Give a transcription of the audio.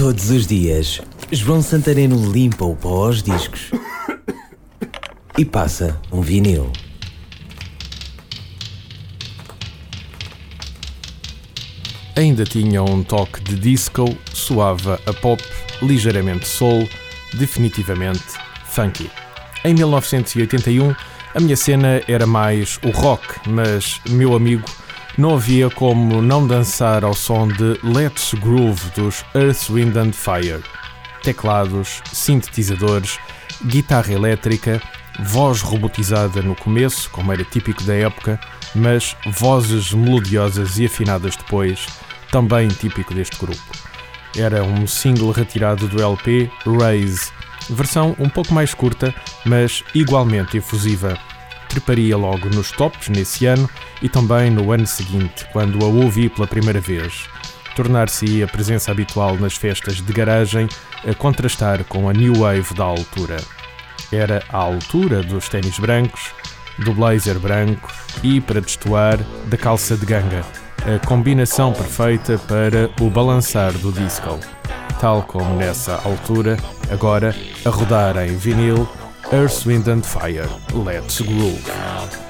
Todos os dias, João Santareno limpa o pó aos discos e passa um vinil. Ainda tinha um toque de disco, soava a pop, ligeiramente soul, definitivamente funky. Em 1981, a minha cena era mais o rock, mas, meu amigo, não havia como não dançar ao som de Let's Groove dos Earth, Wind and Fire. Teclados, sintetizadores, guitarra elétrica, voz robotizada no começo, como era típico da época, mas vozes melodiosas e afinadas depois, também típico deste grupo. Era um single retirado do LP Raise, versão um pouco mais curta, mas igualmente efusiva. Treparia logo nos tops nesse ano e também no ano seguinte, quando a ouvi pela primeira vez. Tornar-se a presença habitual nas festas de garagem a contrastar com a new wave da altura. Era a altura dos ténis brancos, do blazer branco e, para destoar, da calça de ganga, a combinação perfeita para o balançar do disco. Tal como nessa altura, agora a rodar em vinil Earth, Wind and Fire, Let's Groove.